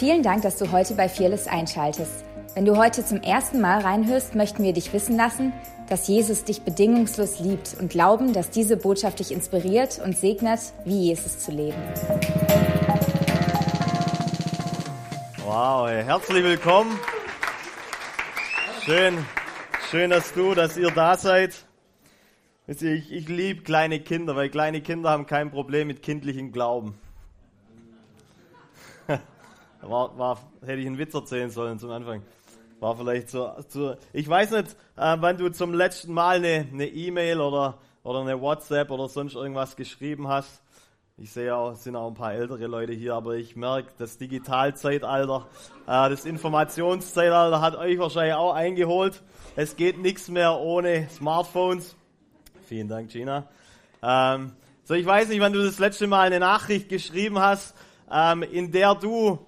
Vielen Dank, dass du heute bei Fearless einschaltest. Wenn du heute zum ersten Mal reinhörst, möchten wir dich wissen lassen, dass Jesus dich bedingungslos liebt und glauben, dass diese Botschaft dich inspiriert und segnet, wie Jesus zu leben. Wow, herzlich willkommen. Schön, schön, dass du, dass ihr da seid. Ich, ich liebe kleine Kinder, weil kleine Kinder haben kein Problem mit kindlichem Glauben. War, war, hätte ich einen Witz erzählen sollen zum Anfang. War vielleicht so. so ich weiß nicht, äh, wann du zum letzten Mal eine E-Mail e oder, oder eine WhatsApp oder sonst irgendwas geschrieben hast. Ich sehe auch, es sind auch ein paar ältere Leute hier, aber ich merke, das Digitalzeitalter, äh, das Informationszeitalter hat euch wahrscheinlich auch eingeholt. Es geht nichts mehr ohne Smartphones. Vielen Dank, Gina. Ähm, so, ich weiß nicht, wann du das letzte Mal eine Nachricht geschrieben hast, ähm, in der du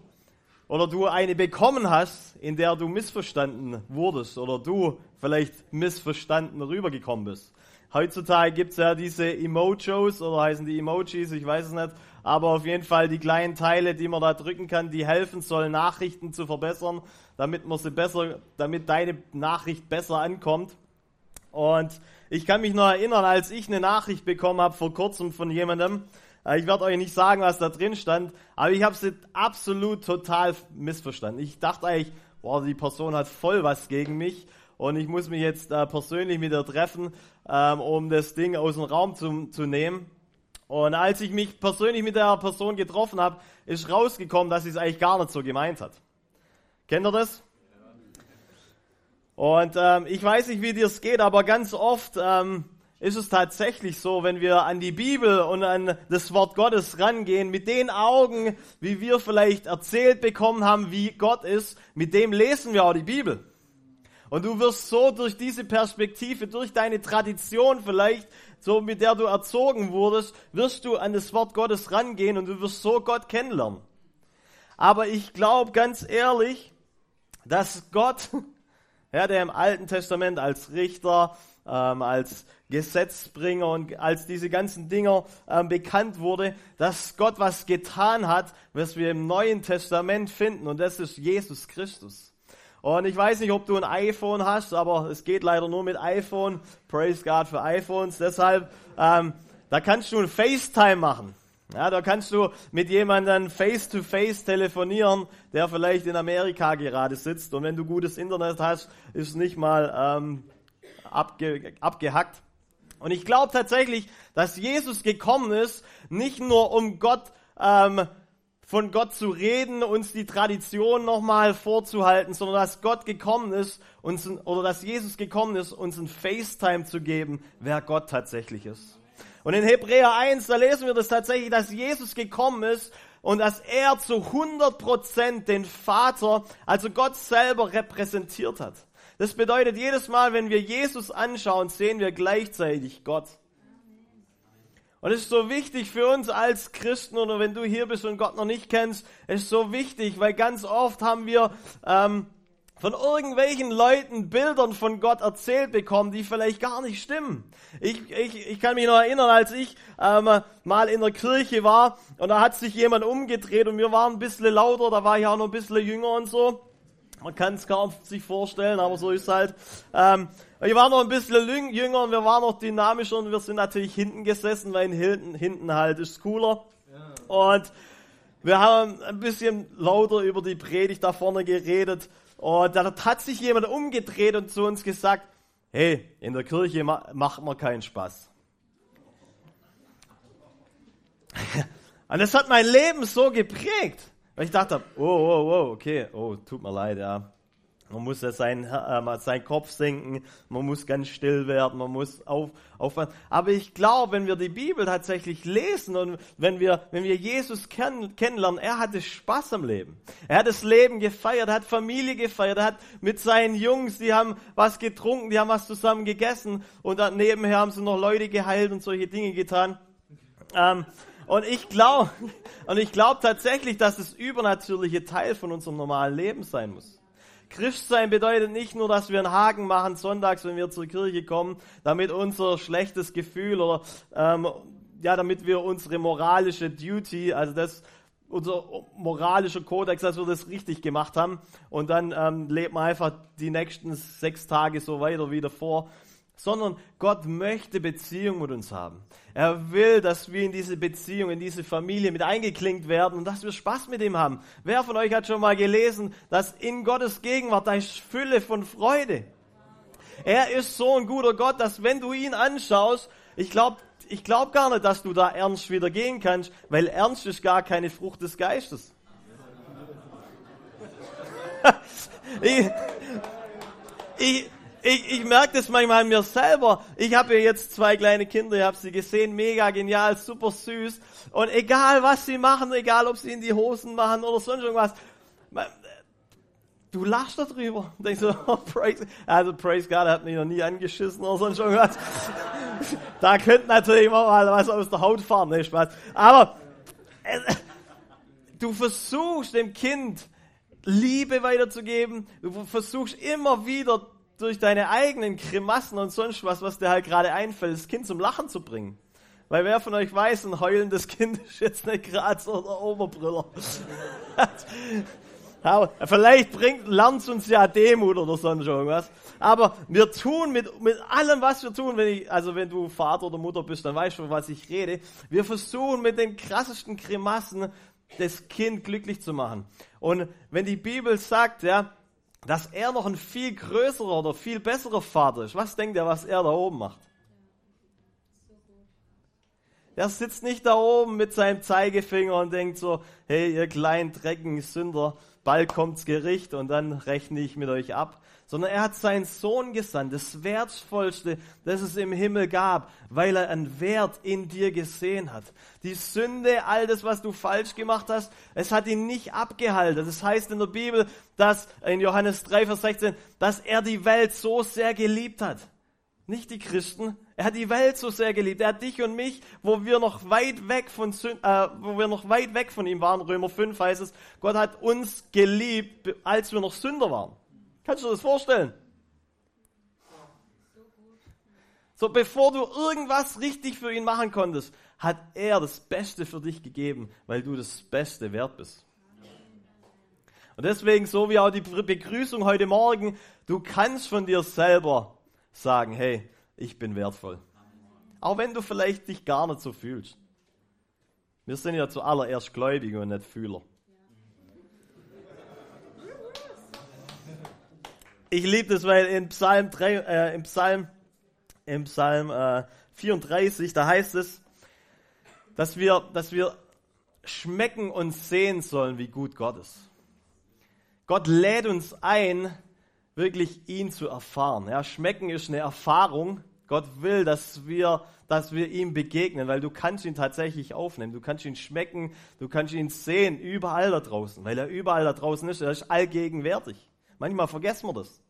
oder du eine bekommen hast, in der du missverstanden wurdest oder du vielleicht missverstanden rübergekommen bist. Heutzutage gibt es ja diese Emojos oder heißen die Emojis, ich weiß es nicht, aber auf jeden Fall die kleinen Teile, die man da drücken kann, die helfen sollen, Nachrichten zu verbessern, damit man sie besser, damit deine Nachricht besser ankommt. Und ich kann mich noch erinnern, als ich eine Nachricht bekommen habe vor kurzem von jemandem, ich werde euch nicht sagen, was da drin stand, aber ich habe sie absolut total missverstanden. Ich dachte eigentlich, boah, die Person hat voll was gegen mich und ich muss mich jetzt äh, persönlich mit ihr treffen, ähm, um das Ding aus dem Raum zu, zu nehmen. Und als ich mich persönlich mit der Person getroffen habe, ist rausgekommen, dass sie es eigentlich gar nicht so gemeint hat. Kennt ihr das? Und ähm, ich weiß nicht, wie dir es geht, aber ganz oft ähm, ist es tatsächlich so, wenn wir an die Bibel und an das Wort Gottes rangehen, mit den Augen, wie wir vielleicht erzählt bekommen haben, wie Gott ist, mit dem lesen wir auch die Bibel. Und du wirst so durch diese Perspektive, durch deine Tradition vielleicht, so mit der du erzogen wurdest, wirst du an das Wort Gottes rangehen und du wirst so Gott kennenlernen. Aber ich glaube ganz ehrlich, dass Gott, ja, der im Alten Testament als Richter, ähm, als Gesetzbringer und als diese ganzen Dinger ähm, bekannt wurde, dass Gott was getan hat, was wir im Neuen Testament finden und das ist Jesus Christus. Und ich weiß nicht, ob du ein iPhone hast, aber es geht leider nur mit iPhone. Praise God für iPhones. Deshalb, ähm, da kannst du ein FaceTime machen. Ja, da kannst du mit jemandem face-to-face -face telefonieren, der vielleicht in Amerika gerade sitzt. Und wenn du gutes Internet hast, ist nicht mal ähm, abge, abgehackt. Und ich glaube tatsächlich, dass Jesus gekommen ist, nicht nur um Gott, ähm, von Gott zu reden, uns die Tradition nochmal vorzuhalten, sondern dass Gott gekommen ist, uns, oder dass Jesus gekommen ist, uns ein FaceTime zu geben, wer Gott tatsächlich ist. Und in Hebräer 1, da lesen wir das tatsächlich, dass Jesus gekommen ist und dass er zu 100% den Vater, also Gott selber repräsentiert hat. Das bedeutet, jedes Mal, wenn wir Jesus anschauen, sehen wir gleichzeitig Gott. Und es ist so wichtig für uns als Christen oder wenn du hier bist und Gott noch nicht kennst, es ist so wichtig, weil ganz oft haben wir ähm, von irgendwelchen Leuten Bildern von Gott erzählt bekommen, die vielleicht gar nicht stimmen. Ich, ich, ich kann mich noch erinnern, als ich ähm, mal in der Kirche war und da hat sich jemand umgedreht und wir waren ein bisschen lauter, da war ich auch noch ein bisschen jünger und so. Man kann es kaum sich vorstellen, aber so ist halt. Ähm, wir waren noch ein bisschen jünger und wir waren noch dynamischer und wir sind natürlich hinten gesessen, weil hinten, hinten halt ist cooler. Ja. Und wir haben ein bisschen lauter über die Predigt da vorne geredet. Und da hat sich jemand umgedreht und zu uns gesagt, hey, in der Kirche macht man keinen Spaß. und das hat mein Leben so geprägt. Weil ich dachte, oh, oh, oh, okay, oh, tut mir leid, ja. Man muss ja seinen, äh, seinen Kopf senken, man muss ganz still werden, man muss auf, aufpassen. Aber ich glaube, wenn wir die Bibel tatsächlich lesen und wenn wir, wenn wir Jesus kenn, kennenlernen, er hatte Spaß am Leben. Er hat das Leben gefeiert, er hat Familie gefeiert, er hat mit seinen Jungs, die haben was getrunken, die haben was zusammen gegessen und dann nebenher haben sie noch Leute geheilt und solche Dinge getan. Ähm, und ich glaube, und ich glaube tatsächlich, dass das übernatürliche Teil von unserem normalen Leben sein muss. Christsein bedeutet nicht nur, dass wir einen Haken machen sonntags, wenn wir zur Kirche kommen, damit unser schlechtes Gefühl oder ähm, ja, damit wir unsere moralische Duty, also das, unser moralischer Kodex, dass wir das richtig gemacht haben. Und dann ähm, lebt man einfach die nächsten sechs Tage so weiter wie davor. Sondern Gott möchte Beziehung mit uns haben. Er will, dass wir in diese Beziehung, in diese Familie mit eingeklinkt werden und dass wir Spaß mit ihm haben. Wer von euch hat schon mal gelesen, dass in Gottes Gegenwart da ist Fülle von Freude? Er ist so ein guter Gott, dass wenn du ihn anschaust, ich glaube, ich glaube gar nicht, dass du da ernst wieder gehen kannst, weil ernst ist gar keine Frucht des Geistes. ich, ich, ich, ich merke das manchmal an mir selber. Ich habe jetzt zwei kleine Kinder, ich habe sie gesehen, mega genial, super süß. Und egal was sie machen, egal ob sie in die Hosen machen oder sonst irgendwas, du lachst darüber und denkst so, oh, praise, also praise God, hat mich noch nie angeschissen oder sonst irgendwas. da könnte natürlich immer mal was aus der Haut fahren, ne, Spaß. Aber äh, du versuchst dem Kind Liebe weiterzugeben, du versuchst immer wieder durch deine eigenen Grimassen und sonst was, was dir halt gerade einfällt, das Kind zum Lachen zu bringen. Weil wer von euch weiß, ein heulendes Kind ist jetzt nicht gerade so der Oberbrüller. Vielleicht bringt, lernt uns ja Demut oder sonst irgendwas. Aber wir tun mit, mit allem, was wir tun, wenn ich, also wenn du Vater oder Mutter bist, dann weißt du, was ich rede. Wir versuchen mit den krassesten Grimassen das Kind glücklich zu machen. Und wenn die Bibel sagt, ja, dass er noch ein viel größerer oder viel besserer Vater ist, was denkt er, was er da oben macht? Er sitzt nicht da oben mit seinem Zeigefinger und denkt so, hey, ihr kleinen, dreckigen Sünder, bald kommt's Gericht und dann rechne ich mit euch ab. Sondern er hat seinen Sohn gesandt, das Wertvollste, das es im Himmel gab, weil er einen Wert in dir gesehen hat. Die Sünde, all das, was du falsch gemacht hast, es hat ihn nicht abgehalten. Das heißt in der Bibel, dass in Johannes 3, Vers 16, dass er die Welt so sehr geliebt hat. Nicht die Christen. Er hat die Welt so sehr geliebt. Er hat dich und mich, wo wir noch weit weg von, äh, wo wir noch weit weg von ihm waren. Römer 5 heißt es, Gott hat uns geliebt, als wir noch Sünder waren. Kannst du dir das vorstellen? So, bevor du irgendwas richtig für ihn machen konntest, hat er das Beste für dich gegeben, weil du das Beste wert bist. Und deswegen, so wie auch die Begrüßung heute Morgen, du kannst von dir selber sagen, hey, ich bin wertvoll. Auch wenn du vielleicht dich gar nicht so fühlst. Wir sind ja zuallererst Gläubige und nicht Fühler. Ich liebe das, weil in Psalm, 3, äh, im Psalm, im Psalm äh, 34, da heißt es, dass wir, dass wir schmecken und sehen sollen, wie gut Gott ist. Gott lädt uns ein, wirklich ihn zu erfahren. Ja, schmecken ist eine Erfahrung. Gott will, dass wir, dass wir ihm begegnen, weil du kannst ihn tatsächlich aufnehmen. Du kannst ihn schmecken, du kannst ihn sehen, überall da draußen, weil er überall da draußen ist. Er ist allgegenwärtig. Manchmal vergessen wir das.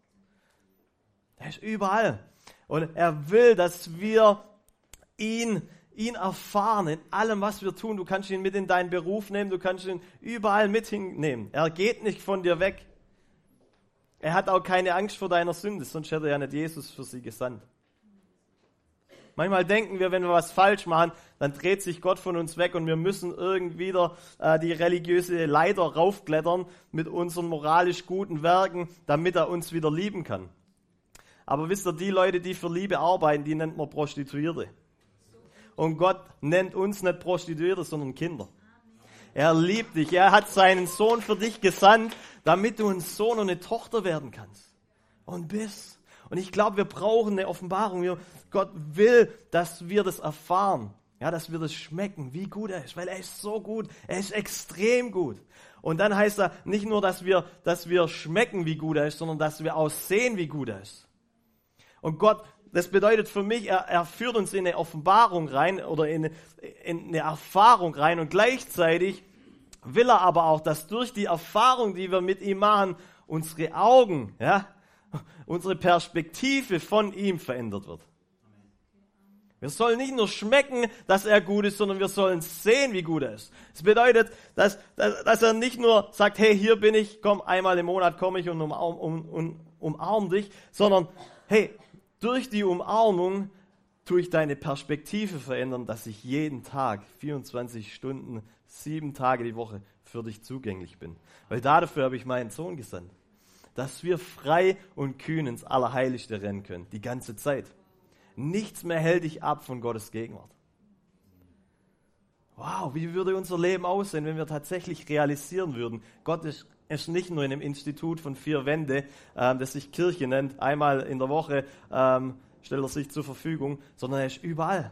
Ist überall. Und er will, dass wir ihn, ihn erfahren in allem, was wir tun. Du kannst ihn mit in deinen Beruf nehmen, du kannst ihn überall mit hinnehmen. Er geht nicht von dir weg. Er hat auch keine Angst vor deiner Sünde, sonst hätte er ja nicht Jesus für sie gesandt. Manchmal denken wir, wenn wir was falsch machen, dann dreht sich Gott von uns weg und wir müssen irgendwie wieder äh, die religiöse Leiter raufklettern mit unseren moralisch guten Werken, damit er uns wieder lieben kann. Aber wisst ihr, die Leute, die für Liebe arbeiten, die nennt man Prostituierte. Und Gott nennt uns nicht Prostituierte, sondern Kinder. Er liebt dich. Er hat seinen Sohn für dich gesandt, damit du ein Sohn und eine Tochter werden kannst. Und bist. Und ich glaube, wir brauchen eine Offenbarung. Gott will, dass wir das erfahren. Ja, dass wir das schmecken, wie gut er ist, weil er ist so gut. Er ist extrem gut. Und dann heißt er nicht nur, dass wir, dass wir schmecken, wie gut er ist, sondern dass wir auch sehen, wie gut er ist. Und Gott, das bedeutet für mich, er, er führt uns in eine Offenbarung rein oder in, in eine Erfahrung rein und gleichzeitig will er aber auch, dass durch die Erfahrung, die wir mit ihm machen, unsere Augen, ja, unsere Perspektive von ihm verändert wird. Wir sollen nicht nur schmecken, dass er gut ist, sondern wir sollen sehen, wie gut er ist. Das bedeutet, dass, dass, dass er nicht nur sagt, hey, hier bin ich, komm, einmal im Monat komme ich und umarm, um, um, umarm dich, sondern hey, durch die Umarmung tue ich deine Perspektive verändern, dass ich jeden Tag, 24 Stunden, sieben Tage die Woche für dich zugänglich bin. Weil dafür habe ich meinen Sohn gesandt. Dass wir frei und kühn ins Allerheiligste rennen können, die ganze Zeit. Nichts mehr hält dich ab von Gottes Gegenwart. Wow, wie würde unser Leben aussehen, wenn wir tatsächlich realisieren würden, Gott ist, ist nicht nur in einem Institut von vier Wände, ähm, das sich Kirche nennt, einmal in der Woche ähm, stellt er sich zur Verfügung, sondern er ist überall.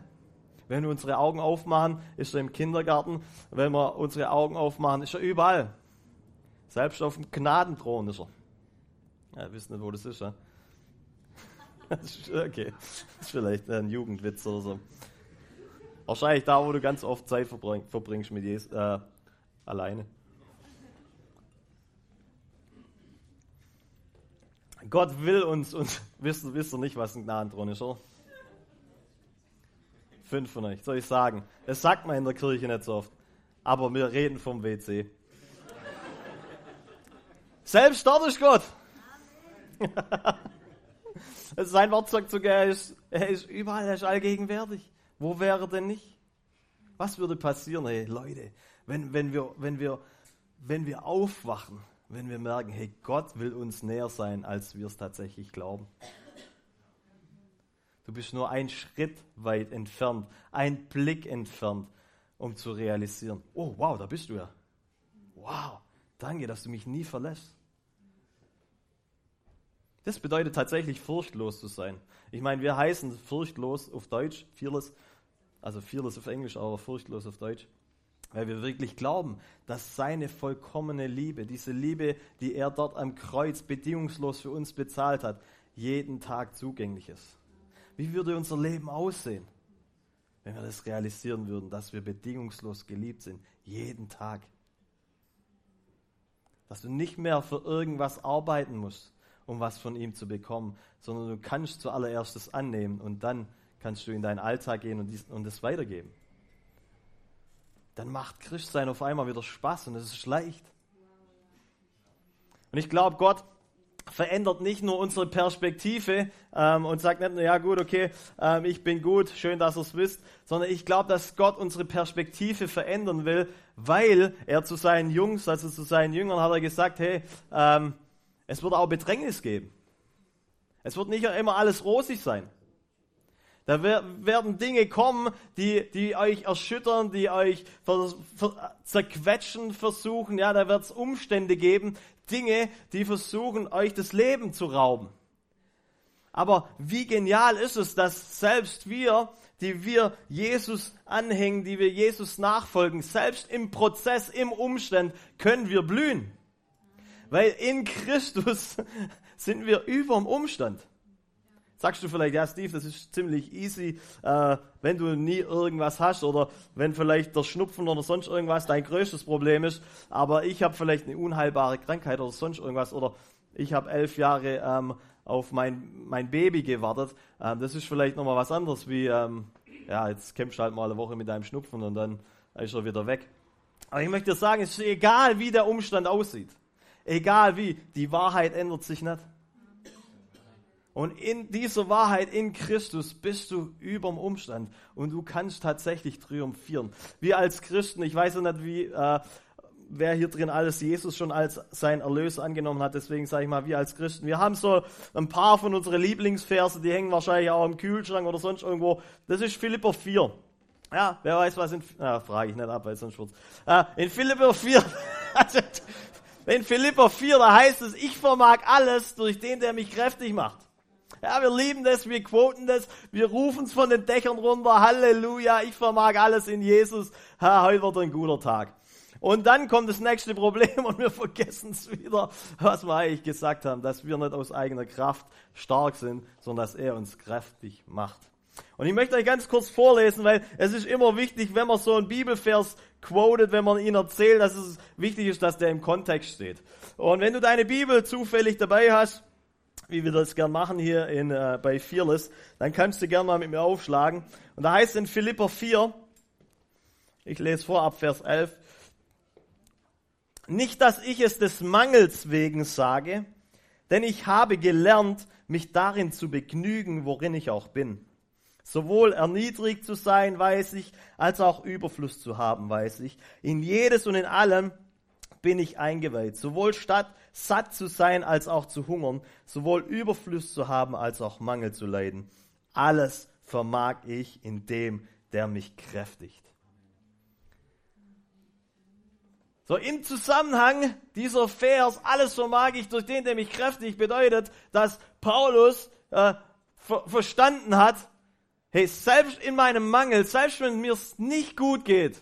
Wenn wir unsere Augen aufmachen, ist er im Kindergarten. Wenn wir unsere Augen aufmachen, ist er überall. Selbst auf dem Gnadenthron ist er. Ja, ihr wisst nicht, wo das ist, ja? okay, das ist vielleicht ein Jugendwitz oder so. Wahrscheinlich da, wo du ganz oft Zeit verbringst mit Jesus, äh, alleine. Gott will uns, und wisst, wisst ihr nicht, was ein Gnadenthron ist, oder? Fünf von euch, soll ich sagen. Das sagt man in der Kirche nicht so oft. Aber wir reden vom WC. Selbst dort ist Gott. Sein Wort sagt sogar, er ist, er ist überall, er ist allgegenwärtig. Wo wäre denn nicht? Was würde passieren, hey Leute, wenn, wenn, wir, wenn, wir, wenn wir aufwachen, wenn wir merken, hey, Gott will uns näher sein, als wir es tatsächlich glauben. Du bist nur ein Schritt weit entfernt, ein Blick entfernt, um zu realisieren, oh wow, da bist du ja. Wow, danke, dass du mich nie verlässt. Das bedeutet tatsächlich furchtlos zu sein. Ich meine, wir heißen furchtlos auf Deutsch, fearless, also fearless auf Englisch, aber furchtlos auf Deutsch. Weil wir wirklich glauben, dass seine vollkommene Liebe, diese Liebe, die er dort am Kreuz bedingungslos für uns bezahlt hat, jeden Tag zugänglich ist. Wie würde unser Leben aussehen, wenn wir das realisieren würden, dass wir bedingungslos geliebt sind, jeden Tag? Dass du nicht mehr für irgendwas arbeiten musst, um was von ihm zu bekommen, sondern du kannst zuallererst es annehmen und dann kannst du in deinen Alltag gehen und es weitergeben. Dann macht Christsein auf einmal wieder Spaß und es ist leicht. Und ich glaube, Gott verändert nicht nur unsere Perspektive ähm, und sagt nicht nur, ja gut, okay, ähm, ich bin gut, schön, dass ihr es wisst, sondern ich glaube, dass Gott unsere Perspektive verändern will, weil er zu seinen Jungs, also zu seinen Jüngern hat er gesagt, hey, ähm, es wird auch Bedrängnis geben. Es wird nicht immer alles rosig sein. Da werden Dinge kommen, die, die euch erschüttern, die euch ver, ver, zerquetschen versuchen. Ja, da wird es Umstände geben, Dinge, die versuchen, euch das Leben zu rauben. Aber wie genial ist es, dass selbst wir, die wir Jesus anhängen, die wir Jesus nachfolgen, selbst im Prozess, im Umstand, können wir blühen. Weil in Christus sind wir über dem Umstand. Sagst du vielleicht, ja Steve, das ist ziemlich easy, äh, wenn du nie irgendwas hast oder wenn vielleicht der Schnupfen oder sonst irgendwas dein größtes Problem ist, aber ich habe vielleicht eine unheilbare Krankheit oder sonst irgendwas oder ich habe elf Jahre ähm, auf mein, mein Baby gewartet. Ähm, das ist vielleicht nochmal was anderes wie, ähm, ja, jetzt kämpfst du halt mal eine Woche mit deinem Schnupfen und dann ist er wieder weg. Aber ich möchte dir sagen, es ist egal, wie der Umstand aussieht. Egal wie, die Wahrheit ändert sich nicht. Und in dieser Wahrheit in Christus bist du überm Umstand und du kannst tatsächlich triumphieren. Wir als Christen, ich weiß ja nicht, wie, äh, wer hier drin alles Jesus schon als sein Erlöser angenommen hat. Deswegen sage ich mal, wir als Christen, wir haben so ein paar von unseren Lieblingsverse, die hängen wahrscheinlich auch im Kühlschrank oder sonst irgendwo. Das ist Philipper 4. Ja, wer weiß, was in, ja, frage ich nicht ab, weil sonst wird's. Äh, in Philipper 4, also, in Philipper 4, da heißt es, ich vermag alles durch den, der mich kräftig macht. Ja, wir lieben das, wir quoten das, wir rufen es von den Dächern runter. Halleluja, ich vermag alles in Jesus. Ha, heute wird ein guter Tag. Und dann kommt das nächste Problem und wir vergessen es wieder, was wir eigentlich gesagt haben, dass wir nicht aus eigener Kraft stark sind, sondern dass er uns kräftig macht. Und ich möchte euch ganz kurz vorlesen, weil es ist immer wichtig, wenn man so einen Bibelvers quotet, wenn man ihn erzählt, dass es wichtig ist, dass der im Kontext steht. Und wenn du deine Bibel zufällig dabei hast, wie wir das gern machen hier in, äh, bei Fearless, dann kannst du gern mal mit mir aufschlagen. Und da heißt in Philipper 4, ich lese vor ab Vers 11, nicht, dass ich es des Mangels wegen sage, denn ich habe gelernt, mich darin zu begnügen, worin ich auch bin. Sowohl erniedrigt zu sein, weiß ich, als auch Überfluss zu haben, weiß ich. In jedes und in allem bin ich eingeweiht, sowohl statt satt zu sein als auch zu hungern, sowohl Überfluss zu haben als auch Mangel zu leiden. Alles vermag ich in dem, der mich kräftigt. So im Zusammenhang dieser Vers, alles vermag ich durch den, der mich kräftigt, bedeutet, dass Paulus äh, ver verstanden hat, hey, selbst in meinem Mangel, selbst wenn mir es nicht gut geht,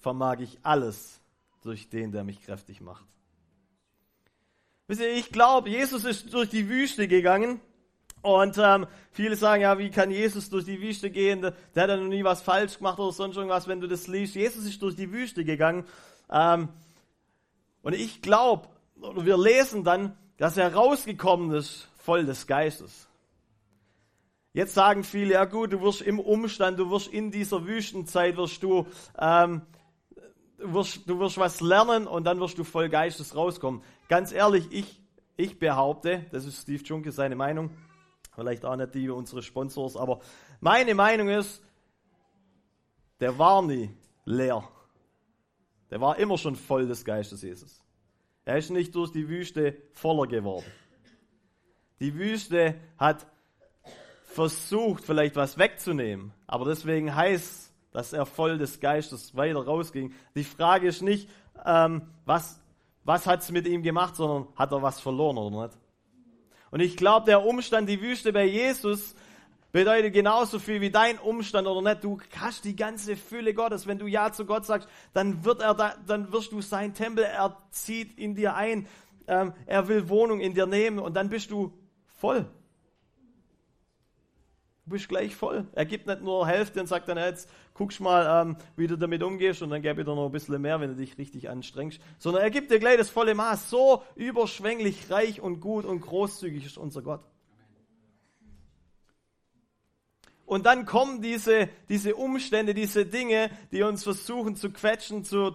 vermag ich alles durch den, der mich kräftig macht. Wisst ihr, ich glaube, Jesus ist durch die Wüste gegangen und ähm, viele sagen, ja, wie kann Jesus durch die Wüste gehen? Der, hat ja noch nie was falsch gemacht oder sonst irgendwas, wenn du das liest. Jesus ist durch die Wüste gegangen. Ähm, und ich glaube, wir lesen dann, dass er rausgekommen ist, voll des Geistes. Jetzt sagen viele, ja gut, du wirst im Umstand, du wirst in dieser Wüstenzeit, wirst du ähm, wirst, du wirst was lernen und dann wirst du voll Geistes rauskommen. Ganz ehrlich, ich, ich behaupte, das ist Steve Junke seine Meinung, vielleicht auch nicht die unsere Sponsors, aber meine Meinung ist, der war nie leer. Der war immer schon voll des Geistes Jesus. Er ist nicht durch die Wüste voller geworden. Die Wüste hat versucht, vielleicht was wegzunehmen, aber deswegen heißt dass er voll des Geistes weiter rausging. Die Frage ist nicht, ähm, was, was hat es mit ihm gemacht, sondern hat er was verloren oder nicht? Und ich glaube, der Umstand, die Wüste bei Jesus, bedeutet genauso viel wie dein Umstand oder nicht. Du hast die ganze Fülle Gottes. Wenn du Ja zu Gott sagst, dann wird er da, dann wirst du sein Tempel, er zieht in dir ein, ähm, er will Wohnung in dir nehmen und dann bist du voll. Du bist gleich voll. Er gibt nicht nur Hälfte und sagt dann, jetzt guckst mal, ähm, wie du damit umgehst und dann gebe ich dir noch ein bisschen mehr, wenn du dich richtig anstrengst. Sondern er gibt dir gleich das volle Maß. So überschwänglich, reich und gut und großzügig ist unser Gott. Und dann kommen diese, diese Umstände, diese Dinge, die uns versuchen zu quetschen, zu,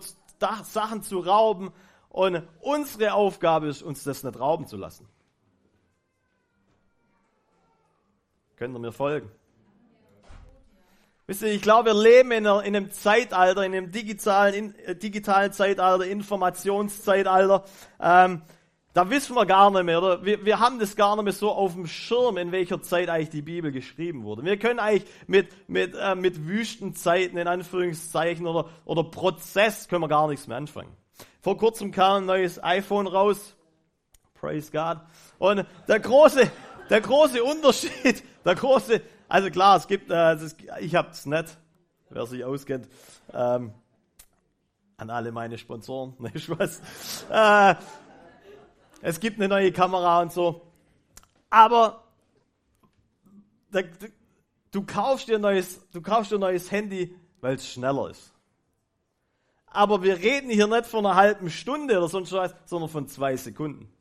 Sachen zu rauben. Und unsere Aufgabe ist, uns das nicht rauben zu lassen. Könnt ihr mir folgen? Wisst ihr, ich glaube, wir leben in, einem Zeitalter, in einem digitalen, in, äh, digitalen Zeitalter, Informationszeitalter. Ähm, da wissen wir gar nicht mehr, oder? Wir, wir haben das gar nicht mehr so auf dem Schirm, in welcher Zeit eigentlich die Bibel geschrieben wurde. Wir können eigentlich mit, mit, äh, mit Wüstenzeiten, in Anführungszeichen, oder, oder Prozess können wir gar nichts mehr anfangen. Vor kurzem kam ein neues iPhone raus. Praise God. Und der große, der große Unterschied, der große, also klar, es gibt, äh, ist, ich hab's nicht, wer sich auskennt, ähm, an alle meine Sponsoren, ne Spaß. Äh, es gibt eine neue Kamera und so, aber da, du kaufst dir neues, du kaufst dir ein neues Handy, weil es schneller ist. Aber wir reden hier nicht von einer halben Stunde oder sonst was, sondern von zwei Sekunden.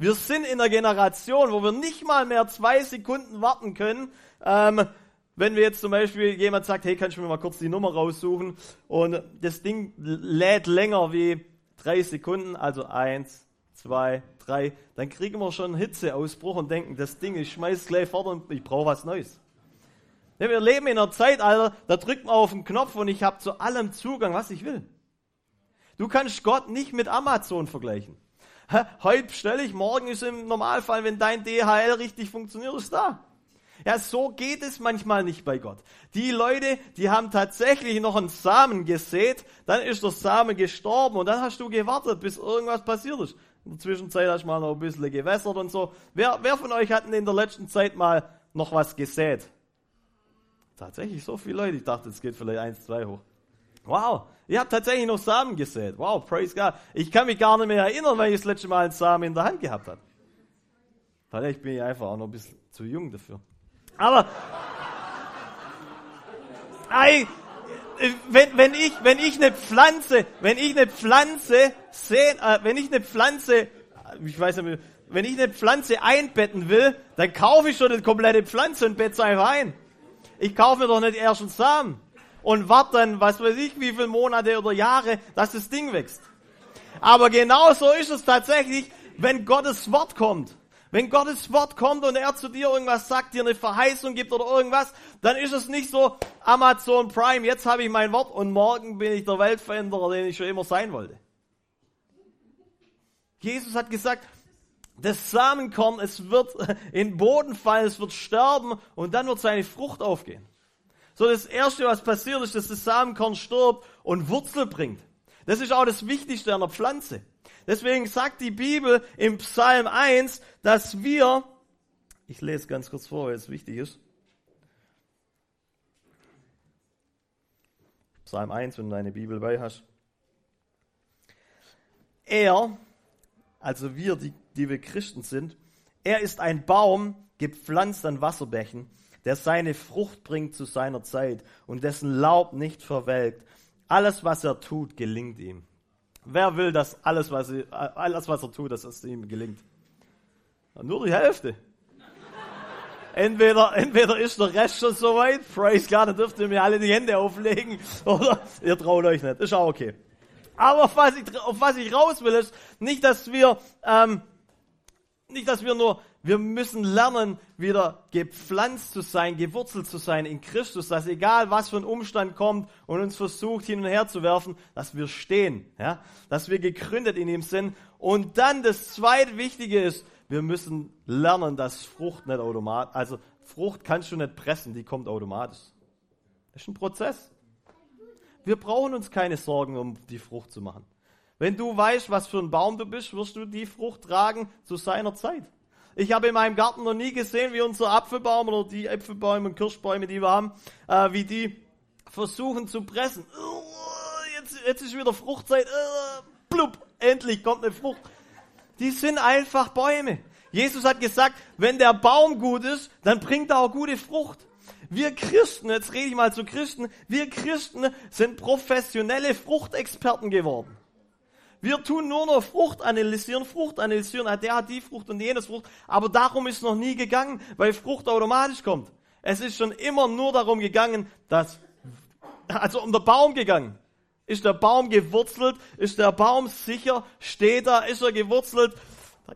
Wir sind in einer Generation, wo wir nicht mal mehr zwei Sekunden warten können, ähm, wenn wir jetzt zum Beispiel jemand sagt, hey, kannst du mir mal kurz die Nummer raussuchen und das Ding lädt länger wie drei Sekunden, also eins, zwei, drei, dann kriegen wir schon einen Hitzeausbruch und denken, das Ding, ich schmeiß gleich fort und ich brauche was Neues. Ja, wir leben in einer Zeitalter, da drückt man auf den Knopf und ich habe zu allem Zugang, was ich will. Du kannst Gott nicht mit Amazon vergleichen. Heute bestelle ich, morgen ist im Normalfall, wenn dein DHL richtig funktioniert, ist da. Ja, so geht es manchmal nicht bei Gott. Die Leute, die haben tatsächlich noch einen Samen gesät, dann ist der Samen gestorben und dann hast du gewartet, bis irgendwas passiert ist. In der Zwischenzeit hast du mal noch ein bisschen gewässert und so. Wer, wer von euch hat denn in der letzten Zeit mal noch was gesät? Tatsächlich so viele Leute. Ich dachte, es geht vielleicht eins, zwei hoch. Wow, ihr habt tatsächlich noch Samen gesät. Wow, praise God. Ich kann mich gar nicht mehr erinnern, weil ich das letzte Mal einen Samen in der Hand gehabt habe. Vielleicht bin ich einfach auch noch ein bisschen zu jung dafür. Aber, ey, wenn, wenn ich, wenn ich eine Pflanze, wenn ich eine Pflanze sehen, äh, wenn ich eine Pflanze, ich weiß nicht, wenn ich eine Pflanze einbetten will, dann kaufe ich schon eine komplette Pflanze und betze einfach ein. Ich kaufe mir doch nicht erst einen Samen und warte dann, was weiß ich, wie viele Monate oder Jahre, dass das Ding wächst. Aber genauso ist es tatsächlich, wenn Gottes Wort kommt. Wenn Gottes Wort kommt und er zu dir irgendwas sagt, dir eine Verheißung gibt oder irgendwas, dann ist es nicht so Amazon Prime, jetzt habe ich mein Wort und morgen bin ich der Weltveränderer, den ich schon immer sein wollte. Jesus hat gesagt, das Samenkorn, es wird in den Boden fallen, es wird sterben und dann wird seine Frucht aufgehen. So das erste, was passiert ist, dass das Samenkorn stirbt und Wurzel bringt. Das ist auch das Wichtigste der Pflanze. Deswegen sagt die Bibel im Psalm 1, dass wir, ich lese ganz kurz vor, weil es wichtig ist. Psalm 1, wenn du deine Bibel bei hast. Er, also wir, die, die wir Christen sind, er ist ein Baum, gepflanzt an Wasserbächen, der seine Frucht bringt zu seiner Zeit und dessen Laub nicht verwelkt. Alles, was er tut, gelingt ihm. Wer will, dass alles, was er, alles, was er tut, dass es ihm gelingt? Nur die Hälfte. Entweder, entweder ist der Rest schon soweit, praise God, dann dürft ihr mir alle die Hände auflegen, oder ihr traut euch nicht, ist auch okay. Aber auf was ich, auf was ich raus will, ist nicht, dass wir, ähm, nicht, dass wir nur wir müssen lernen, wieder gepflanzt zu sein, gewurzelt zu sein in Christus, dass egal was für ein Umstand kommt und uns versucht hin und her zu werfen, dass wir stehen, ja, dass wir gegründet in ihm sind. Und dann das zweite Wichtige ist, wir müssen lernen, dass Frucht nicht automatisch, also Frucht kannst du nicht pressen, die kommt automatisch. Das ist ein Prozess. Wir brauchen uns keine Sorgen, um die Frucht zu machen. Wenn du weißt, was für ein Baum du bist, wirst du die Frucht tragen zu seiner Zeit. Ich habe in meinem Garten noch nie gesehen, wie unser Apfelbaum oder die Äpfelbäume und Kirschbäume, die wir haben, äh, wie die versuchen zu pressen. Jetzt, jetzt ist wieder Fruchtzeit. Blub, endlich kommt eine Frucht. Die sind einfach Bäume. Jesus hat gesagt, wenn der Baum gut ist, dann bringt er auch gute Frucht. Wir Christen, jetzt rede ich mal zu Christen, wir Christen sind professionelle Fruchtexperten geworden. Wir tun nur noch Frucht analysieren, Frucht analysieren, ah, der hat die Frucht und jenes Frucht, aber darum ist es noch nie gegangen, weil Frucht automatisch kommt. Es ist schon immer nur darum gegangen, dass, also um den Baum gegangen. Ist der Baum gewurzelt? Ist der Baum sicher? Steht er? Ist er gewurzelt?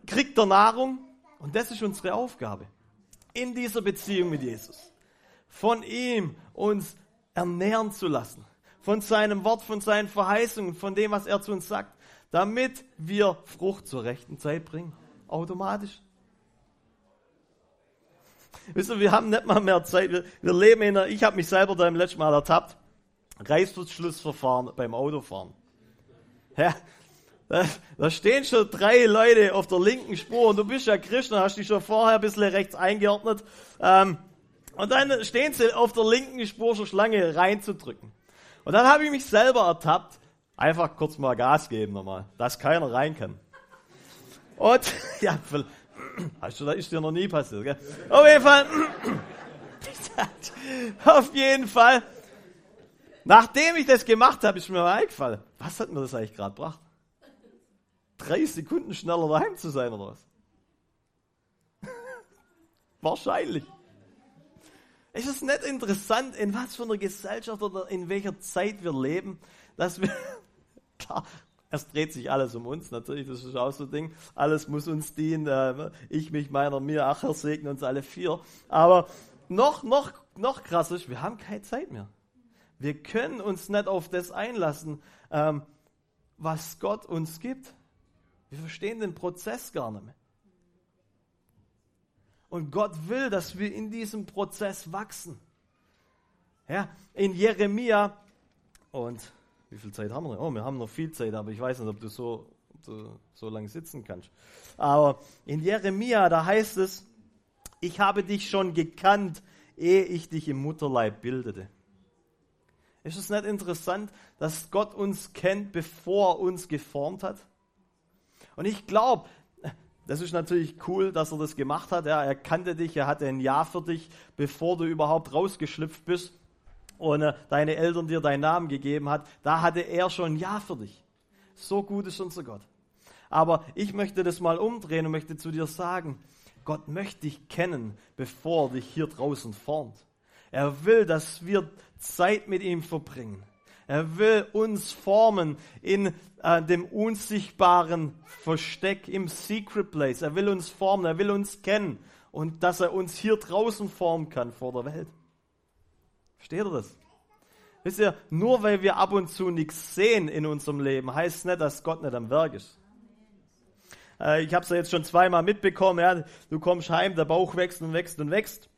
Kriegt er Nahrung? Und das ist unsere Aufgabe. In dieser Beziehung mit Jesus. Von ihm uns ernähren zu lassen. Von seinem Wort, von seinen Verheißungen, von dem, was er zu uns sagt damit wir Frucht zur rechten Zeit bringen. Automatisch. Wisst ihr, wir haben nicht mal mehr Zeit. Wir, wir leben in einer, ich habe mich selber da im letzten Mal ertappt. Reißverschlussverfahren beim Autofahren. Ja, da, da, stehen schon drei Leute auf der linken Spur und du bist ja Christ, hast dich schon vorher ein bisschen rechts eingeordnet. Ähm, und dann stehen sie auf der linken Spur schon Schlange reinzudrücken. Und dann habe ich mich selber ertappt, Einfach kurz mal Gas geben nochmal, dass keiner rein kann. Und, ja, hast du, das ist dir noch nie passiert, gell? Auf jeden Fall, auf jeden Fall, nachdem ich das gemacht habe, ist mir mal eingefallen, was hat mir das eigentlich gerade gebracht? Drei Sekunden schneller daheim zu sein oder was? Wahrscheinlich. Ist es nicht interessant, in was für einer Gesellschaft oder in welcher Zeit wir leben, dass wir klar, es dreht sich alles um uns, natürlich, das ist auch so ein Ding. Alles muss uns dienen. Äh, ich, mich, meiner, mir, Acher segnen uns alle vier. Aber noch, noch, noch krasser ist, wir haben keine Zeit mehr. Wir können uns nicht auf das einlassen, ähm, was Gott uns gibt. Wir verstehen den Prozess gar nicht mehr. Und Gott will, dass wir in diesem Prozess wachsen. Ja, in Jeremia und wie viel Zeit haben wir? Oh, wir haben noch viel Zeit, aber ich weiß nicht, ob du so, ob so lange sitzen kannst. Aber in Jeremia, da heißt es, ich habe dich schon gekannt, ehe ich dich im Mutterleib bildete. Ist es nicht interessant, dass Gott uns kennt, bevor er uns geformt hat? Und ich glaube, das ist natürlich cool, dass er das gemacht hat. Ja, er kannte dich, er hatte ein Ja für dich, bevor du überhaupt rausgeschlüpft bist und deine Eltern dir deinen Namen gegeben hat, da hatte er schon Ja für dich. So gut ist unser Gott. Aber ich möchte das mal umdrehen und möchte zu dir sagen, Gott möchte dich kennen, bevor er dich hier draußen formt. Er will, dass wir Zeit mit ihm verbringen. Er will uns formen in äh, dem unsichtbaren Versteck, im Secret Place. Er will uns formen, er will uns kennen und dass er uns hier draußen formen kann vor der Welt. Versteht ihr das? Wisst ihr, nur weil wir ab und zu nichts sehen in unserem Leben, heißt nicht, dass Gott nicht am Werk ist. Äh, ich habe es ja jetzt schon zweimal mitbekommen. Ja, du kommst heim, der Bauch wächst und wächst und wächst.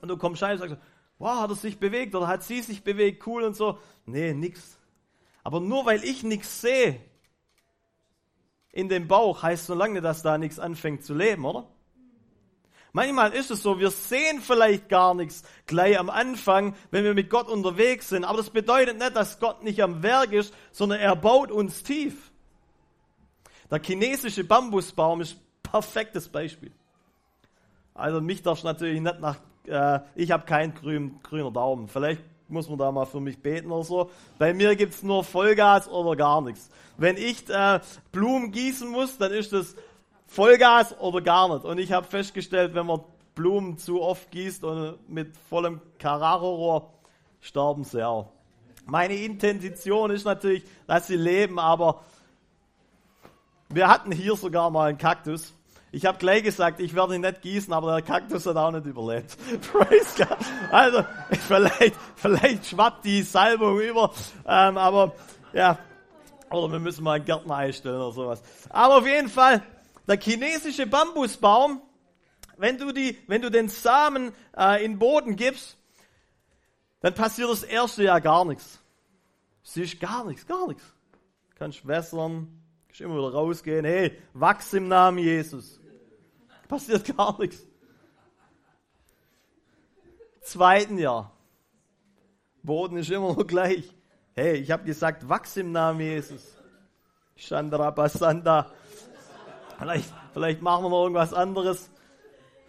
Und du kommst heim und sagst, wow, hat er sich bewegt oder hat sie sich bewegt, cool und so. Nee, nix. Aber nur weil ich nichts sehe in dem Bauch, heißt so lange, dass da nichts anfängt zu leben, oder? Manchmal ist es so, wir sehen vielleicht gar nichts gleich am Anfang, wenn wir mit Gott unterwegs sind. Aber das bedeutet nicht, dass Gott nicht am Werk ist, sondern er baut uns tief. Der chinesische Bambusbaum ist perfektes Beispiel. Also mich darfst natürlich nicht nach, äh, ich habe keinen grün, grüner Daumen. Vielleicht muss man da mal für mich beten oder so. Bei mir gibt es nur Vollgas oder gar nichts. Wenn ich äh, Blumen gießen muss, dann ist das Vollgas oder gar nicht. Und ich habe festgestellt, wenn man Blumen zu oft gießt und mit vollem Carraro-Rohr, sterben sie auch. Meine Intention ist natürlich, dass sie leben, aber wir hatten hier sogar mal einen Kaktus. Ich habe gleich gesagt, ich werde ihn nicht gießen, aber der Kaktus hat auch nicht überlebt. Praise God. Also, vielleicht, vielleicht schwappt die Salbung über, ähm, aber ja, oder wir müssen mal einen Gärtner einstellen oder sowas. Aber auf jeden Fall, der chinesische Bambusbaum, wenn du, die, wenn du den Samen äh, in den Boden gibst, dann passiert das erste Jahr gar nichts. Siehst gar nichts, gar nichts. Du kannst wässern, kannst immer wieder rausgehen. Hey, wachs im Namen Jesus. Passiert gar nichts. Zweiten Jahr. Boden ist immer noch gleich. Hey, ich habe gesagt, wachs im Namen Jesus. Chandra Basanda. Vielleicht, vielleicht machen wir noch irgendwas anderes.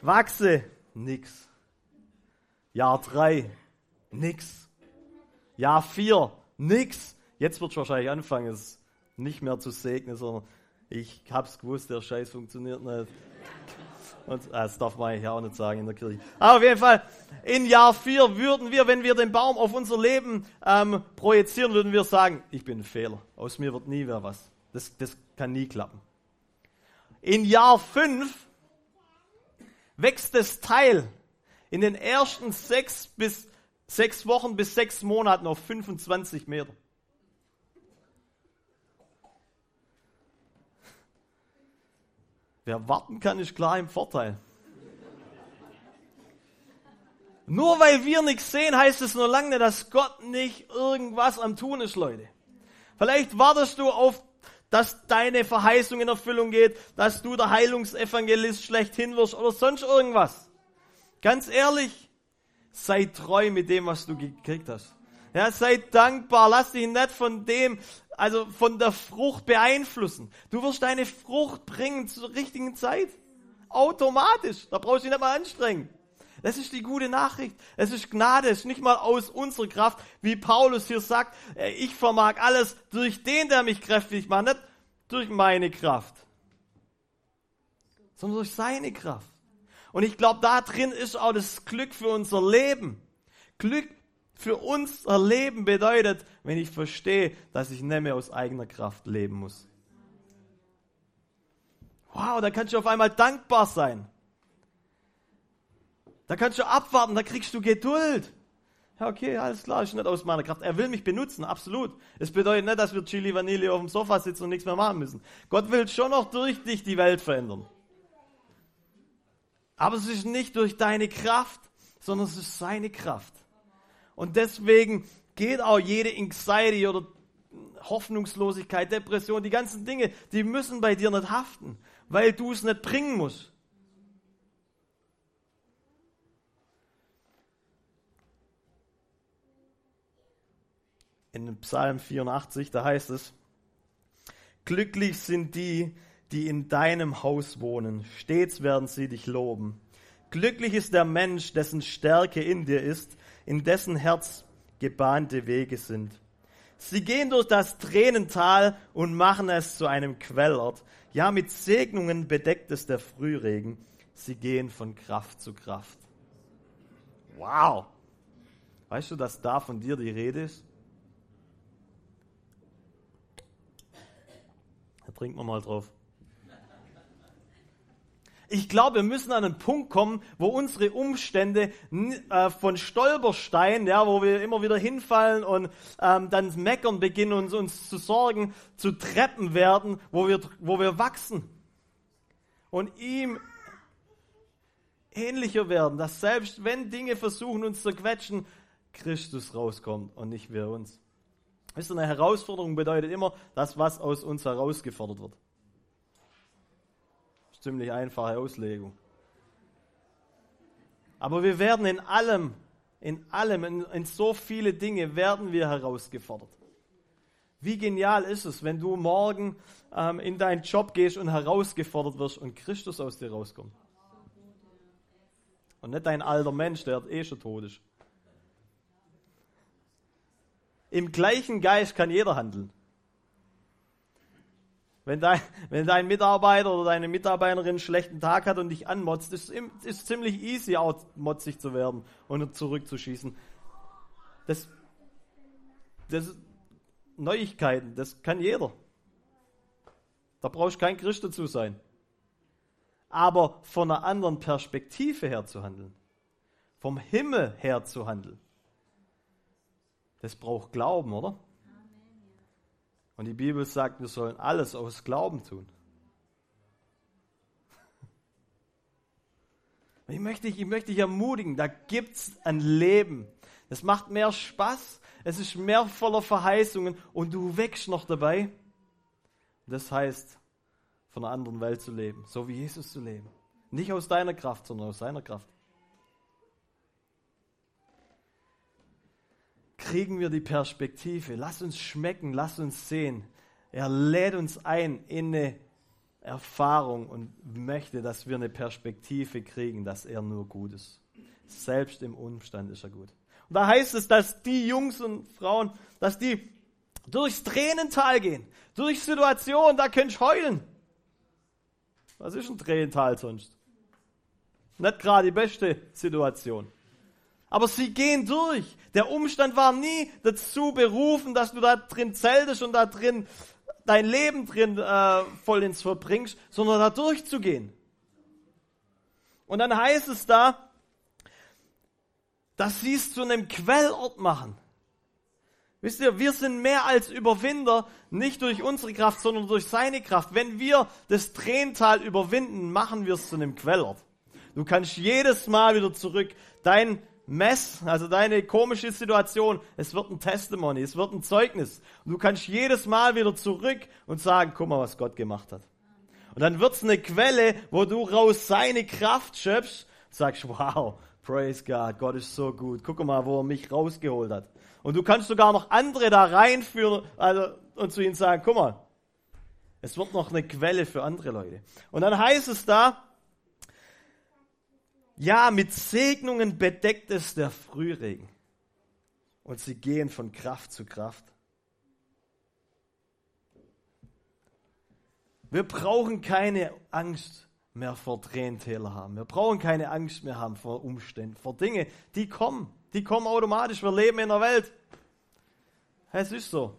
Wachse, nix. Jahr drei, nix. Jahr vier, nix. Jetzt wird es wahrscheinlich anfangen, es nicht mehr zu segnen, sondern ich hab's gewusst, der Scheiß funktioniert nicht. Und, ah, das darf man eigentlich auch nicht sagen in der Kirche. Aber auf jeden Fall, in Jahr vier würden wir, wenn wir den Baum auf unser Leben ähm, projizieren, würden wir sagen, ich bin ein Fehler. Aus mir wird nie mehr was. Das, das kann nie klappen. In Jahr 5 wächst das Teil in den ersten sechs bis sechs Wochen bis sechs Monaten auf 25 Meter. Wer warten kann, ist klar im Vorteil. Nur weil wir nichts sehen, heißt es nur lange, dass Gott nicht irgendwas am Tun ist, Leute. Vielleicht wartest du auf dass deine Verheißung in Erfüllung geht, dass du der Heilungsevangelist schlechthin wirst oder sonst irgendwas. Ganz ehrlich, sei treu mit dem, was du gekriegt hast. Ja, sei dankbar, lass dich nicht von dem, also von der Frucht beeinflussen. Du wirst deine Frucht bringen zur richtigen Zeit. Automatisch. Da brauchst du dich nicht mal anstrengen. Das ist die gute Nachricht. Es ist Gnade, es ist nicht mal aus unserer Kraft, wie Paulus hier sagt, äh, ich vermag alles durch den, der mich kräftig macht, nicht durch meine Kraft, sondern durch seine Kraft. Und ich glaube, da drin ist auch das Glück für unser Leben. Glück für unser Leben bedeutet, wenn ich verstehe, dass ich nicht mehr aus eigener Kraft leben muss. Wow, da kannst du auf einmal dankbar sein. Da kannst du abwarten, da kriegst du Geduld. Ja, okay, alles klar, ist nicht aus meiner Kraft. Er will mich benutzen, absolut. Es bedeutet nicht, dass wir Chili Vanille auf dem Sofa sitzen und nichts mehr machen müssen. Gott will schon noch durch dich die Welt verändern. Aber es ist nicht durch deine Kraft, sondern es ist seine Kraft. Und deswegen geht auch jede Anxiety oder Hoffnungslosigkeit, Depression, die ganzen Dinge, die müssen bei dir nicht haften, weil du es nicht bringen musst. In Psalm 84, da heißt es, Glücklich sind die, die in deinem Haus wohnen, stets werden sie dich loben. Glücklich ist der Mensch, dessen Stärke in dir ist, in dessen Herz gebahnte Wege sind. Sie gehen durch das Tränental und machen es zu einem Quellort. Ja, mit Segnungen bedeckt es der Frühregen. Sie gehen von Kraft zu Kraft. Wow! Weißt du, dass da von dir die Rede ist? Trinken wir mal drauf. Ich glaube, wir müssen an einen Punkt kommen, wo unsere Umstände äh, von Stolperstein, ja, wo wir immer wieder hinfallen und ähm, dann meckern beginnen und uns zu sorgen, zu Treppen werden, wo wir, wo wir wachsen und ihm ähnlicher werden, dass selbst wenn Dinge versuchen, uns zu quetschen, Christus rauskommt und nicht wir uns. Wisst ihr, eine Herausforderung bedeutet immer, dass was aus uns herausgefordert wird ziemlich einfache Auslegung. Aber wir werden in allem, in allem, in, in so viele Dinge werden wir herausgefordert. Wie genial ist es, wenn du morgen ähm, in deinen Job gehst und herausgefordert wirst und Christus aus dir rauskommt. Und nicht dein alter Mensch, der eh schon tot ist. Im gleichen Geist kann jeder handeln. Wenn dein, wenn dein Mitarbeiter oder deine Mitarbeiterin einen schlechten Tag hat und dich anmotzt, ist es ziemlich easy, auch motzig zu werden und zurückzuschießen. Das, das Neuigkeiten, das kann jeder. Da brauchst du kein Christ dazu sein. Aber von einer anderen Perspektive her zu handeln, vom Himmel her zu handeln, das braucht Glauben, oder? Und die Bibel sagt, wir sollen alles aus Glauben tun. Ich möchte, ich möchte dich ermutigen, da gibt es ein Leben. Das macht mehr Spaß, es ist mehr voller Verheißungen und du wächst noch dabei. Das heißt, von einer anderen Welt zu leben, so wie Jesus zu leben. Nicht aus deiner Kraft, sondern aus seiner Kraft. Kriegen wir die Perspektive. Lass uns schmecken, lass uns sehen. Er lädt uns ein in eine Erfahrung und möchte, dass wir eine Perspektive kriegen, dass er nur gut ist. Selbst im Umstand ist er gut. Und da heißt es, dass die Jungs und Frauen, dass die durchs Tränental gehen, durch Situationen, da könnt ihr heulen. Was ist ein Tränental sonst? Nicht gerade die beste Situation aber sie gehen durch. Der Umstand war nie dazu berufen, dass du da drin zeltest und da drin dein Leben drin äh, voll ins verbringst, sondern da durchzugehen. Und dann heißt es da, dass sie es zu einem Quellort machen. Wisst ihr, wir sind mehr als Überwinder, nicht durch unsere Kraft, sondern durch seine Kraft. Wenn wir das Tränental überwinden, machen wir es zu einem Quellort. Du kannst jedes Mal wieder zurück dein Mess, also deine komische Situation, es wird ein Testimony, es wird ein Zeugnis. Und du kannst jedes Mal wieder zurück und sagen, guck mal, was Gott gemacht hat. Und dann wird es eine Quelle, wo du raus seine Kraft schöpfst sagst, wow, praise God, Gott ist so gut. Guck mal, wo er mich rausgeholt hat. Und du kannst sogar noch andere da reinführen also, und zu ihnen sagen, guck mal, es wird noch eine Quelle für andere Leute. Und dann heißt es da, ja, mit Segnungen bedeckt es der Frühregen. Und sie gehen von Kraft zu Kraft. Wir brauchen keine Angst mehr vor Tränentäler haben. Wir brauchen keine Angst mehr haben vor Umständen, vor Dingen, die kommen. Die kommen automatisch. Wir leben in der Welt. Es ist so.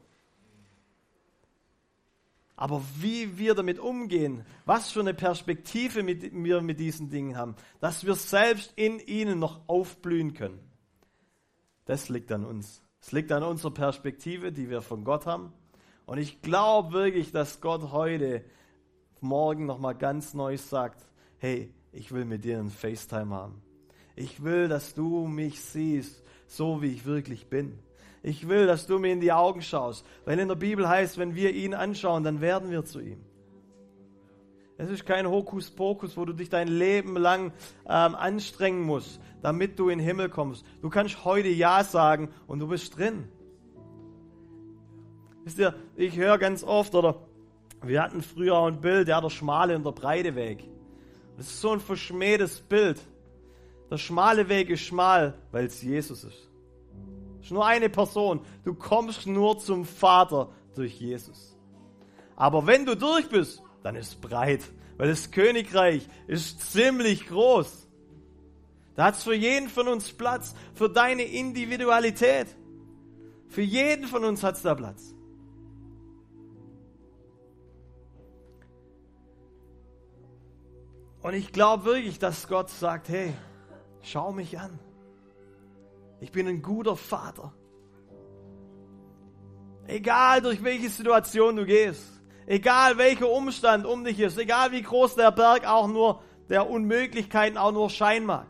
Aber wie wir damit umgehen, was für eine Perspektive wir mit diesen Dingen haben, dass wir selbst in ihnen noch aufblühen können, das liegt an uns. Es liegt an unserer Perspektive, die wir von Gott haben. Und ich glaube wirklich, dass Gott heute, morgen nochmal ganz neu sagt, hey, ich will mit dir einen FaceTime haben. Ich will, dass du mich siehst, so wie ich wirklich bin. Ich will, dass du mir in die Augen schaust. Weil in der Bibel heißt, wenn wir ihn anschauen, dann werden wir zu ihm. Es ist kein Hokuspokus, wo du dich dein Leben lang ähm, anstrengen musst, damit du in den Himmel kommst. Du kannst heute Ja sagen und du bist drin. Wisst ihr, ich höre ganz oft, oder wir hatten früher ein Bild, ja, der schmale und der breite Weg. Das ist so ein verschmähtes Bild. Der schmale Weg ist schmal, weil es Jesus ist ist nur eine Person. Du kommst nur zum Vater durch Jesus. Aber wenn du durch bist, dann ist es breit, weil das Königreich ist ziemlich groß. Da hat es für jeden von uns Platz, für deine Individualität. Für jeden von uns hat es da Platz. Und ich glaube wirklich, dass Gott sagt, hey, schau mich an. Ich bin ein guter Vater. Egal durch welche Situation du gehst, egal welcher Umstand um dich ist, egal wie groß der Berg auch nur der Unmöglichkeiten auch nur scheinen mag.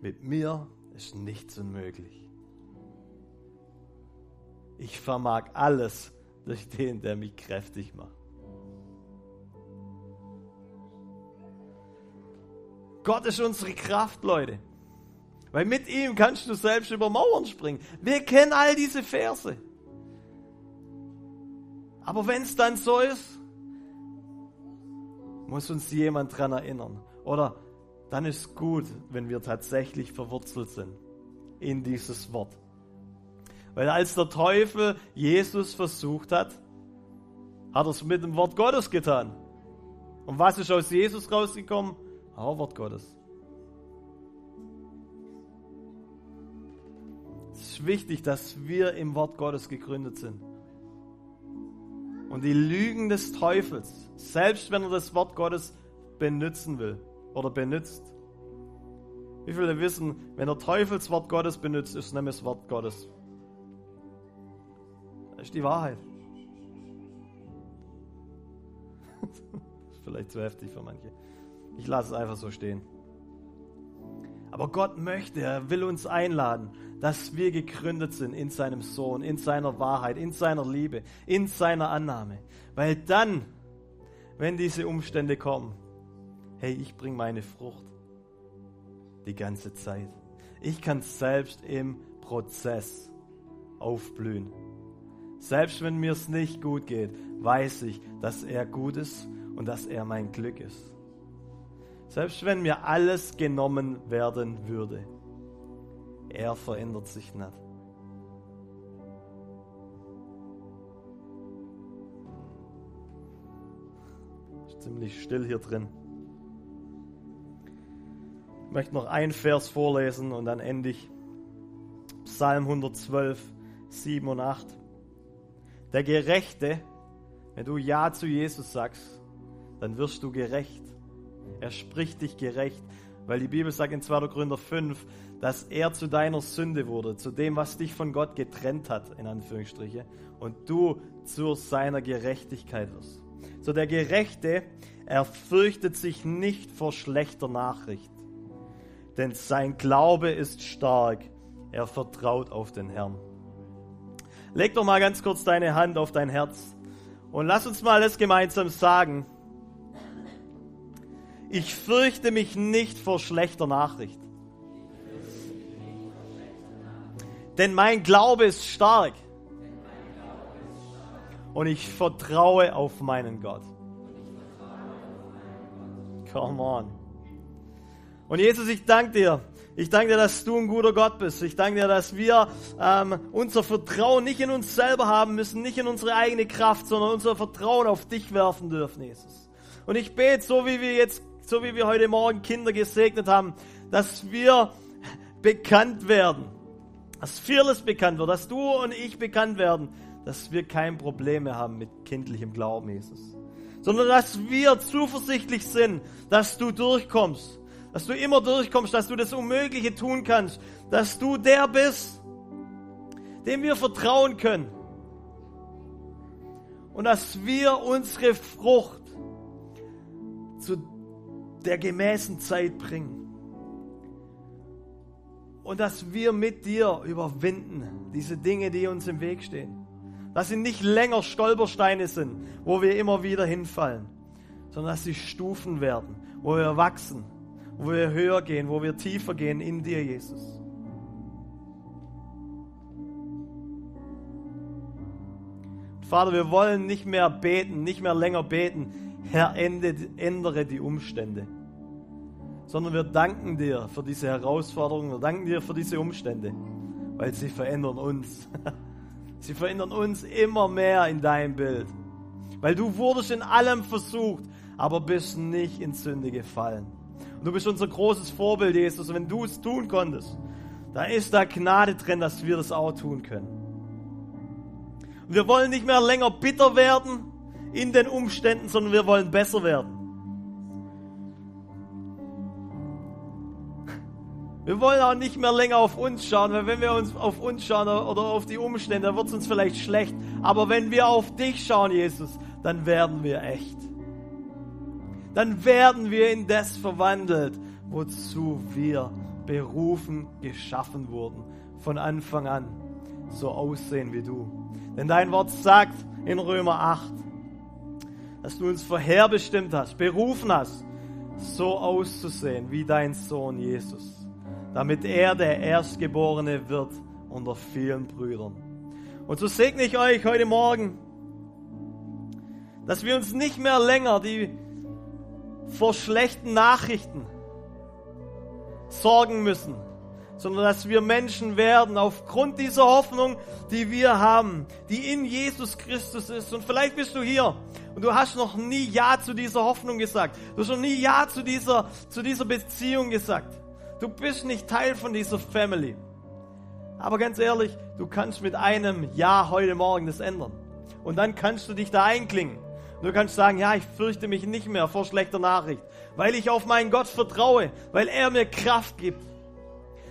Mit mir ist nichts unmöglich. Ich vermag alles durch den, der mich kräftig macht. Gott ist unsere Kraft, Leute. Weil mit ihm kannst du selbst über Mauern springen. Wir kennen all diese Verse. Aber wenn es dann so ist, muss uns jemand daran erinnern. Oder dann ist es gut, wenn wir tatsächlich verwurzelt sind in dieses Wort. Weil als der Teufel Jesus versucht hat, hat er es mit dem Wort Gottes getan. Und was ist aus Jesus rausgekommen? Auch Wort Gottes. Es ist wichtig, dass wir im Wort Gottes gegründet sind. Und die Lügen des Teufels, selbst wenn er das Wort Gottes benutzen will oder benutzt. Wie viele wissen, wenn der Teufel das Wort Gottes benutzt, ist es nämlich das Wort Gottes. Das ist die Wahrheit. Vielleicht zu heftig für manche. Ich lasse es einfach so stehen. Aber Gott möchte, er will uns einladen, dass wir gegründet sind in seinem Sohn, in seiner Wahrheit, in seiner Liebe, in seiner Annahme. Weil dann, wenn diese Umstände kommen, hey, ich bringe meine Frucht die ganze Zeit. Ich kann selbst im Prozess aufblühen. Selbst wenn mir es nicht gut geht, weiß ich, dass er gut ist und dass er mein Glück ist. Selbst wenn mir alles genommen werden würde, er verändert sich nicht. Ist ziemlich still hier drin. Ich möchte noch einen Vers vorlesen und dann ende ich. Psalm 112, 7 und 8. Der Gerechte, wenn du Ja zu Jesus sagst, dann wirst du gerecht. Er spricht dich gerecht, weil die Bibel sagt in 2. Korinther 5, dass er zu deiner Sünde wurde, zu dem, was dich von Gott getrennt hat, in Anführungsstriche, und du zu seiner Gerechtigkeit wirst. So der Gerechte, er fürchtet sich nicht vor schlechter Nachricht, denn sein Glaube ist stark, er vertraut auf den Herrn. Leg doch mal ganz kurz deine Hand auf dein Herz und lass uns mal das gemeinsam sagen ich fürchte mich nicht vor schlechter Nachricht. Denn mein Glaube ist stark. Und ich vertraue auf meinen Gott. Come on. Und Jesus, ich danke dir. Ich danke dir, dass du ein guter Gott bist. Ich danke dir, dass wir ähm, unser Vertrauen nicht in uns selber haben müssen, nicht in unsere eigene Kraft, sondern unser Vertrauen auf dich werfen dürfen, Jesus. Und ich bete, so wie wir jetzt so wie wir heute Morgen Kinder gesegnet haben, dass wir bekannt werden, dass Fearless bekannt wird, dass du und ich bekannt werden, dass wir kein Problem mehr haben mit kindlichem Glauben, Jesus. Sondern dass wir zuversichtlich sind, dass du durchkommst, dass du immer durchkommst, dass du das Unmögliche tun kannst, dass du der bist, dem wir vertrauen können. Und dass wir unsere Frucht zu der gemäßen Zeit bringen. Und dass wir mit dir überwinden, diese Dinge, die uns im Weg stehen. Dass sie nicht länger Stolpersteine sind, wo wir immer wieder hinfallen, sondern dass sie Stufen werden, wo wir wachsen, wo wir höher gehen, wo wir tiefer gehen in dir, Jesus. Vater, wir wollen nicht mehr beten, nicht mehr länger beten. Herr, ändere die Umstände sondern wir danken dir für diese Herausforderungen, wir danken dir für diese Umstände, weil sie verändern uns. Sie verändern uns immer mehr in dein Bild, weil du wurdest in allem versucht, aber bist nicht in Sünde gefallen. Und du bist unser großes Vorbild, Jesus. Und wenn du es tun konntest, dann ist da Gnade drin, dass wir das auch tun können. Und wir wollen nicht mehr länger bitter werden in den Umständen, sondern wir wollen besser werden. Wir wollen auch nicht mehr länger auf uns schauen, weil wenn wir uns auf uns schauen oder auf die Umstände, dann wird es uns vielleicht schlecht. Aber wenn wir auf dich schauen, Jesus, dann werden wir echt. Dann werden wir in das verwandelt, wozu wir berufen, geschaffen wurden. Von Anfang an so aussehen wie du. Denn dein Wort sagt in Römer 8, dass du uns vorherbestimmt hast, berufen hast, so auszusehen wie dein Sohn Jesus damit er der Erstgeborene wird unter vielen Brüdern. Und so segne ich euch heute Morgen, dass wir uns nicht mehr länger die vor schlechten Nachrichten sorgen müssen, sondern dass wir Menschen werden aufgrund dieser Hoffnung, die wir haben, die in Jesus Christus ist. Und vielleicht bist du hier und du hast noch nie Ja zu dieser Hoffnung gesagt. Du hast noch nie Ja zu dieser, zu dieser Beziehung gesagt. Du bist nicht Teil von dieser Family. Aber ganz ehrlich, du kannst mit einem Ja heute Morgen das ändern. Und dann kannst du dich da einklingen. Du kannst sagen, ja, ich fürchte mich nicht mehr vor schlechter Nachricht, weil ich auf meinen Gott vertraue, weil er mir Kraft gibt.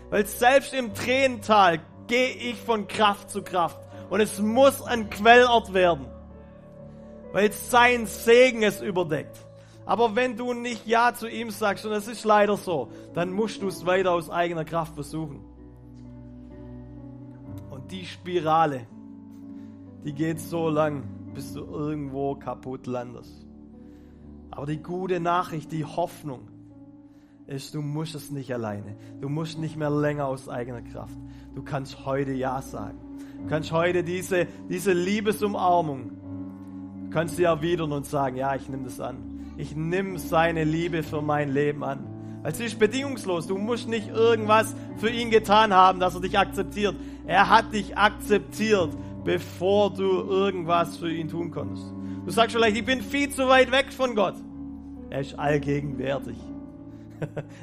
Weil selbst im Tränental gehe ich von Kraft zu Kraft. Und es muss ein Quellort werden, weil sein Segen es überdeckt. Aber wenn du nicht Ja zu ihm sagst, und es ist leider so, dann musst du es weiter aus eigener Kraft versuchen. Und die Spirale, die geht so lang, bis du irgendwo kaputt landest. Aber die gute Nachricht, die Hoffnung, ist, du musst es nicht alleine. Du musst nicht mehr länger aus eigener Kraft. Du kannst heute Ja sagen. Du kannst heute diese, diese Liebesumarmung, du kannst sie erwidern und sagen, ja, ich nehme das an ich nehme seine Liebe für mein Leben an. Weil sie ist bedingungslos. Du musst nicht irgendwas für ihn getan haben, dass er dich akzeptiert. Er hat dich akzeptiert, bevor du irgendwas für ihn tun konntest. Du sagst vielleicht, ich bin viel zu weit weg von Gott. Er ist allgegenwärtig.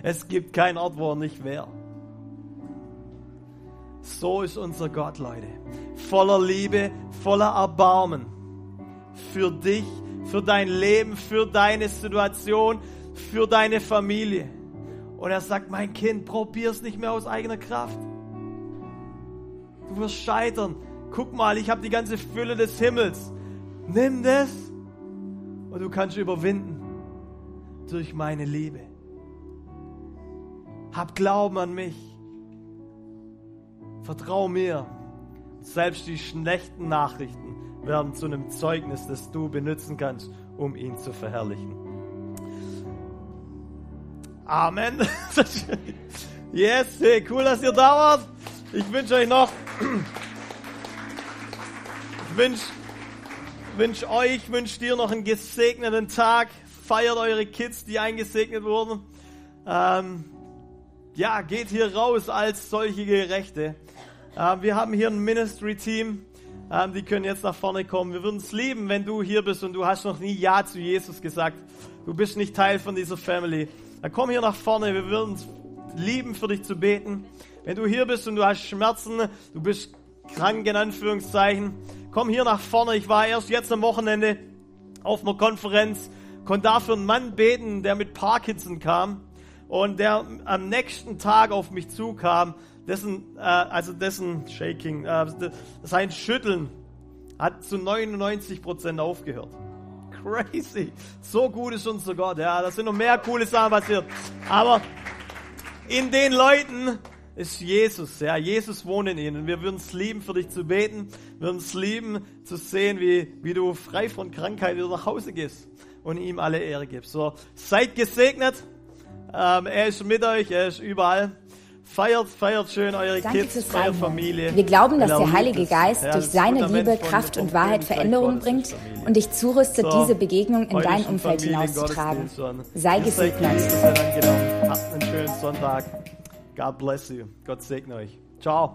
Es gibt keinen Ort, wo er nicht wäre. So ist unser Gott, Leute. Voller Liebe, voller Erbarmen. Für dich, für dein Leben, für deine Situation, für deine Familie. Und er sagt, mein Kind, probier es nicht mehr aus eigener Kraft. Du wirst scheitern. Guck mal, ich habe die ganze Fülle des Himmels. Nimm das und du kannst überwinden durch meine Liebe. Hab Glauben an mich. Vertrau mir. Selbst die schlechten Nachrichten werden zu einem Zeugnis, das du benutzen kannst, um ihn zu verherrlichen. Amen. yes, hey, cool, dass ihr da wart. Ich wünsche euch noch, ich wünsche wünsch euch, wünsche dir noch einen gesegneten Tag. Feiert eure Kids, die eingesegnet wurden. Ähm, ja, geht hier raus als solche Gerechte. Äh, wir haben hier ein Ministry-Team ähm, die können jetzt nach vorne kommen. Wir würden es lieben, wenn du hier bist und du hast noch nie Ja zu Jesus gesagt. Du bist nicht Teil von dieser Family. Dann komm hier nach vorne. Wir würden es lieben, für dich zu beten. Wenn du hier bist und du hast Schmerzen, du bist krank in Anführungszeichen, komm hier nach vorne. Ich war erst jetzt am Wochenende auf einer Konferenz, konnte dafür einen Mann beten, der mit Parkinson kam und der am nächsten Tag auf mich zukam dessen, äh, also dessen Shaking, äh, sein Schütteln hat zu 99% aufgehört. Crazy. So gut ist unser Gott. Ja, da sind noch mehr coole Sachen passiert. Aber in den Leuten ist Jesus. Ja, Jesus wohnt in ihnen. Wir würden es lieben, für dich zu beten. Wir würden es lieben, zu sehen, wie, wie du frei von Krankheit wieder nach Hause gehst und ihm alle Ehre gibst. So, seid gesegnet. Ähm, er ist mit euch, er ist überall. Feiert, feiert schön eure Danke Kids, eure Familie. Wir glauben, dass der Heilige Geist ja, durch seine Liebe, Kraft und Wahrheit Veränderung bringt und dich zurüstet, so, diese Begegnung in dein Umfeld hinauszutragen. Sei gesegnet. Habt einen schönen Sonntag. God bless you. Gott segne euch. Ciao.